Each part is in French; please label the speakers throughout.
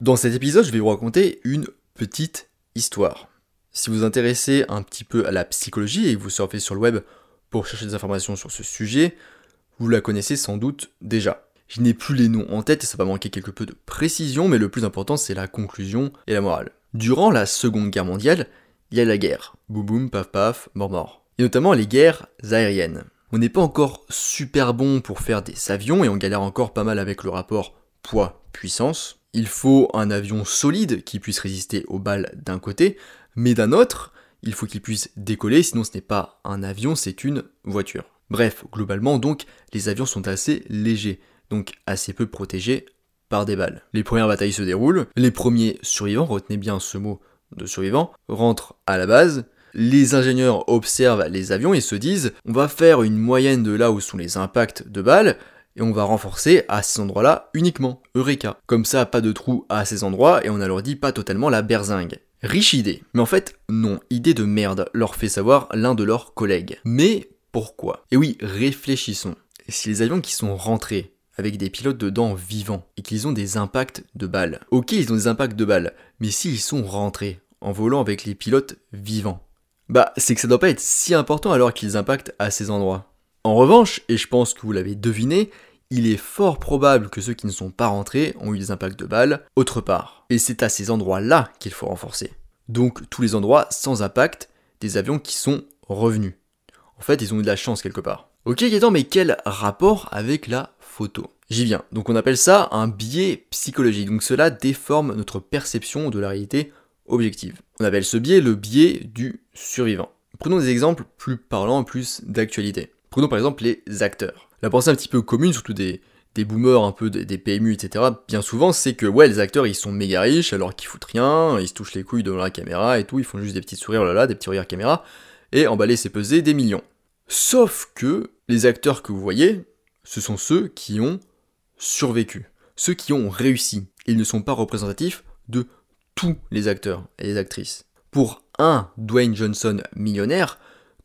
Speaker 1: Dans cet épisode, je vais vous raconter une petite histoire. Si vous intéressez un petit peu à la psychologie et que vous surfez sur le web pour chercher des informations sur ce sujet, vous la connaissez sans doute déjà. Je n'ai plus les noms en tête et ça va manquer quelque peu de précision, mais le plus important c'est la conclusion et la morale. Durant la Seconde Guerre mondiale, il y a la guerre. Boum boum, paf paf, mort mort. Et notamment les guerres aériennes. On n'est pas encore super bon pour faire des avions et on galère encore pas mal avec le rapport poids-puissance. Il faut un avion solide qui puisse résister aux balles d'un côté, mais d'un autre, il faut qu'il puisse décoller, sinon ce n'est pas un avion, c'est une voiture. Bref, globalement donc, les avions sont assez légers, donc assez peu protégés par des balles. Les premières batailles se déroulent, les premiers survivants, retenez bien ce mot de survivants, rentrent à la base, les ingénieurs observent les avions et se disent on va faire une moyenne de là où sont les impacts de balles, et on va renforcer à ces endroits-là uniquement. Eureka. Comme ça, pas de trous à ces endroits et on alourdit pas totalement la berzingue. Riche idée. Mais en fait, non, idée de merde, leur fait savoir l'un de leurs collègues. Mais pourquoi? Et oui, réfléchissons. Si les avions qui sont rentrés avec des pilotes dedans vivants et qu'ils ont des impacts de balles. Ok, ils ont des impacts de balles, mais s'ils sont rentrés en volant avec les pilotes vivants, bah c'est que ça doit pas être si important alors qu'ils impactent à ces endroits. En revanche, et je pense que vous l'avez deviné, il est fort probable que ceux qui ne sont pas rentrés ont eu des impacts de balles autre part. Et c'est à ces endroits-là qu'il faut renforcer. Donc tous les endroits sans impact des avions qui sont revenus. En fait, ils ont eu de la chance quelque part. Ok Gaëtan, mais quel rapport avec la photo? J'y viens. Donc on appelle ça un biais psychologique. Donc cela déforme notre perception de la réalité objective. On appelle ce biais le biais du survivant. Prenons des exemples plus parlants, plus d'actualité. Prenons par exemple les acteurs la pensée un petit peu commune, surtout des, des boomers, un peu des, PMU, etc., bien souvent, c'est que ouais, les acteurs ils sont méga riches alors qu'ils foutent rien, ils se touchent les couilles devant la caméra et tout, ils font juste des petits sourires là là, des petits regards caméra, et emballer c'est peser des millions. Sauf que les acteurs que vous voyez, ce sont ceux qui ont survécu, ceux qui ont réussi. Ils ne sont pas représentatifs de tous les acteurs et les actrices. Pour un Dwayne Johnson millionnaire,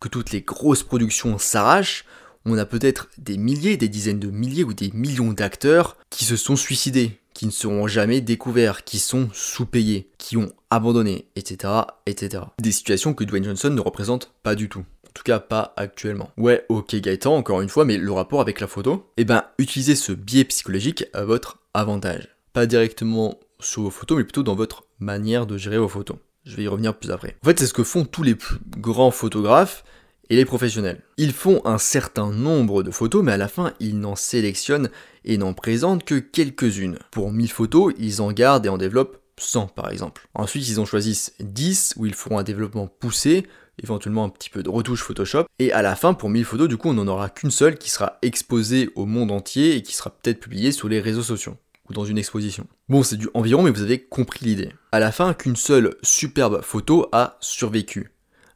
Speaker 1: que toutes les grosses productions s'arrachent, on a peut-être des milliers, des dizaines de milliers ou des millions d'acteurs qui se sont suicidés, qui ne seront jamais découverts, qui sont sous-payés, qui ont abandonné, etc., etc. Des situations que Dwayne Johnson ne représente pas du tout. En tout cas, pas actuellement. Ouais, ok Gaëtan, encore une fois, mais le rapport avec la photo? Eh ben, utilisez ce biais psychologique à votre avantage. Pas directement sur vos photos, mais plutôt dans votre manière de gérer vos photos. Je vais y revenir plus après. En fait, c'est ce que font tous les plus grands photographes, et les professionnels. Ils font un certain nombre de photos, mais à la fin, ils n'en sélectionnent et n'en présentent que quelques-unes. Pour 1000 photos, ils en gardent et en développent 100 par exemple. Ensuite, ils en choisissent 10 où ils feront un développement poussé, éventuellement un petit peu de retouche Photoshop. Et à la fin, pour 1000 photos, du coup, on n'en aura qu'une seule qui sera exposée au monde entier et qui sera peut-être publiée sur les réseaux sociaux ou dans une exposition. Bon, c'est du environ, mais vous avez compris l'idée. À la fin, qu'une seule superbe photo a survécu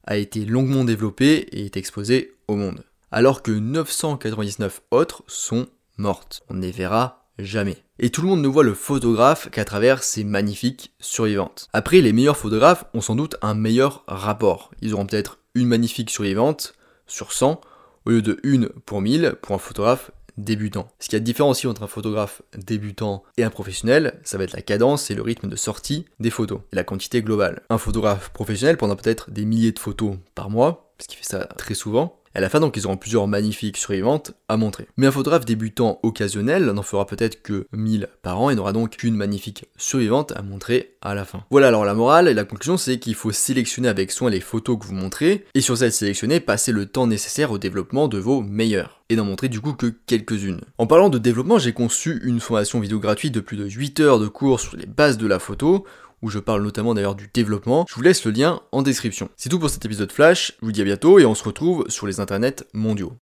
Speaker 1: a été longuement développée et est exposée au monde. Alors que 999 autres sont mortes. On ne les verra jamais. Et tout le monde ne voit le photographe qu'à travers ces magnifiques survivantes. Après, les meilleurs photographes ont sans doute un meilleur rapport. Ils auront peut-être une magnifique survivante sur 100 au lieu de une pour 1000 pour un photographe débutant. Ce qui a de différent aussi entre un photographe débutant et un professionnel, ça va être la cadence et le rythme de sortie des photos, et la quantité globale. Un photographe professionnel prendra peut-être des milliers de photos par mois, parce qu'il fait ça très souvent, à la fin, donc, ils auront plusieurs magnifiques survivantes à montrer. Mais un photographe débutant occasionnel n'en fera peut-être que 1000 par an et n'aura donc qu'une magnifique survivante à montrer à la fin. Voilà, alors la morale et la conclusion, c'est qu'il faut sélectionner avec soin les photos que vous montrez, et sur cette sélectionnée, passer le temps nécessaire au développement de vos meilleurs et n'en montrer du coup que quelques-unes. En parlant de développement, j'ai conçu une formation vidéo gratuite de plus de 8 heures de cours sur les bases de la photo, où je parle notamment d'ailleurs du développement. Je vous laisse le lien en description. C'est tout pour cet épisode Flash, je vous dis à bientôt et on se retrouve sur les internets mondiaux.